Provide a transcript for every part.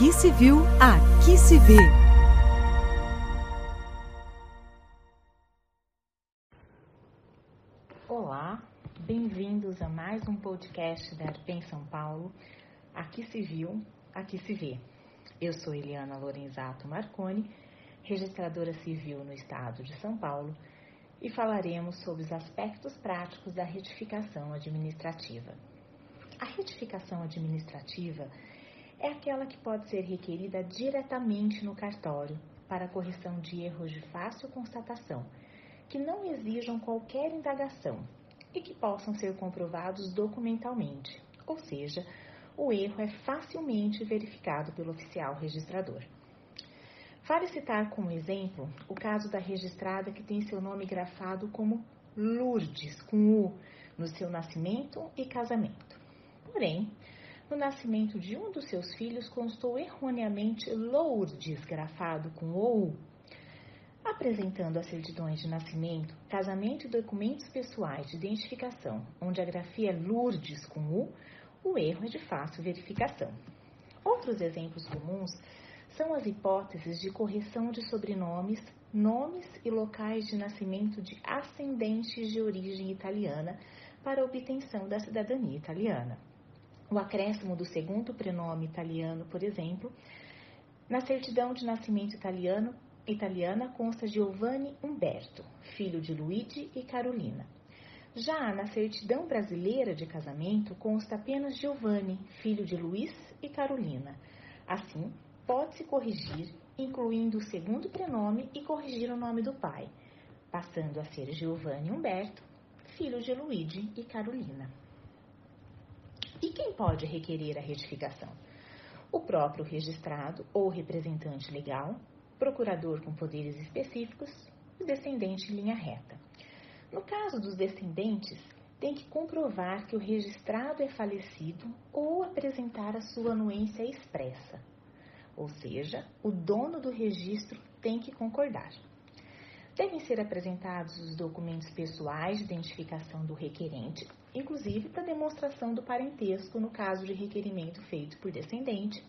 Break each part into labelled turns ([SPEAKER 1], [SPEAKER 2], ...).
[SPEAKER 1] Aqui se viu, aqui se vê.
[SPEAKER 2] Olá, bem-vindos a mais um podcast da Arpen São Paulo. Aqui se viu, aqui se vê. Eu sou Eliana Lorenzato Marconi, registradora civil no estado de São Paulo, e falaremos sobre os aspectos práticos da retificação administrativa. A retificação administrativa é aquela que pode ser requerida diretamente no cartório para correção de erros de fácil constatação, que não exijam qualquer indagação e que possam ser comprovados documentalmente, ou seja, o erro é facilmente verificado pelo oficial registrador. Vale citar como exemplo o caso da registrada que tem seu nome grafado como Lourdes, com U, no seu nascimento e casamento. Porém, no nascimento de um dos seus filhos constou erroneamente Lourdes, grafado com OU. Apresentando as certidões de nascimento, casamento e documentos pessoais de identificação, onde a grafia é Lourdes com U, o erro é de fácil verificação. Outros exemplos comuns são as hipóteses de correção de sobrenomes, nomes e locais de nascimento de ascendentes de origem italiana para obtenção da cidadania italiana o acréscimo do segundo prenome italiano, por exemplo, na certidão de nascimento italiano, italiana consta Giovanni Umberto, filho de Luigi e Carolina. Já na certidão brasileira de casamento consta apenas Giovanni, filho de Luiz e Carolina. Assim, pode-se corrigir, incluindo o segundo prenome e corrigir o nome do pai, passando a ser Giovanni Umberto, filho de Luigi e Carolina. E quem pode requerer a retificação? O próprio registrado ou representante legal, procurador com poderes específicos e descendente em linha reta. No caso dos descendentes, tem que comprovar que o registrado é falecido ou apresentar a sua anuência expressa. Ou seja, o dono do registro tem que concordar. Devem ser apresentados os documentos pessoais de identificação do requerente, inclusive para demonstração do parentesco no caso de requerimento feito por descendente,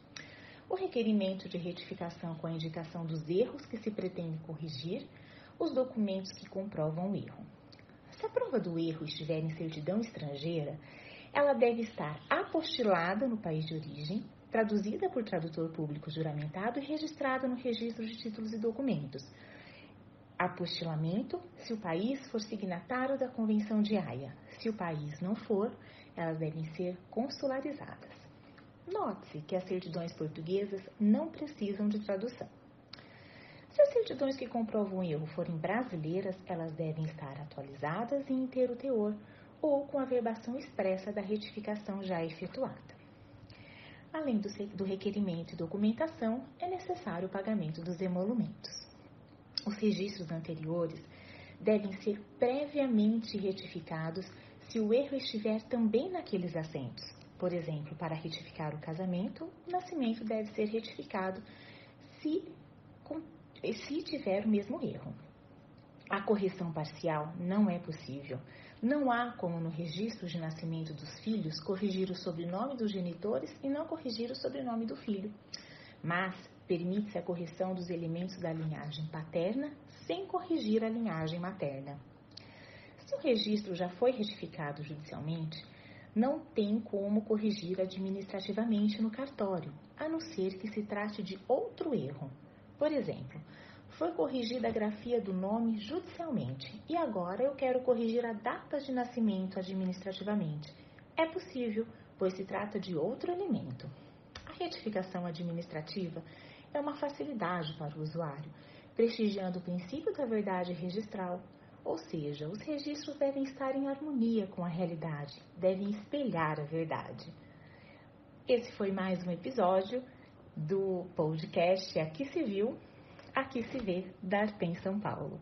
[SPEAKER 2] o requerimento de retificação com a indicação dos erros que se pretende corrigir, os documentos que comprovam o erro. Se a prova do erro estiver em certidão estrangeira, ela deve estar apostilada no país de origem, traduzida por tradutor público juramentado e registrada no registro de títulos e documentos. Apostilamento, se o país for signatário da Convenção de Haia, se o país não for, elas devem ser consularizadas. Note-se que as certidões portuguesas não precisam de tradução. Se as certidões que comprovam erro forem brasileiras, elas devem estar atualizadas e em inteiro teor ou com a verbação expressa da retificação já efetuada. Além do requerimento e documentação, é necessário o pagamento dos emolumentos. Os registros anteriores devem ser previamente retificados se o erro estiver também naqueles assentos. Por exemplo, para retificar o casamento, o nascimento deve ser retificado se, se tiver o mesmo erro. A correção parcial não é possível. Não há como no registro de nascimento dos filhos corrigir o sobrenome dos genitores e não corrigir o sobrenome do filho. Mas permite-se a correção dos elementos da linhagem paterna sem corrigir a linhagem materna. Se o registro já foi retificado judicialmente, não tem como corrigir administrativamente no cartório, a não ser que se trate de outro erro. Por exemplo, foi corrigida a grafia do nome judicialmente e agora eu quero corrigir a data de nascimento administrativamente. É possível, pois se trata de outro elemento. A retificação administrativa é uma facilidade para o usuário, prestigiando o princípio da verdade registral ou seja, os registros devem estar em harmonia com a realidade, devem espelhar a verdade. Esse foi mais um episódio do podcast Aqui se viu, aqui se vê da Arpen São Paulo.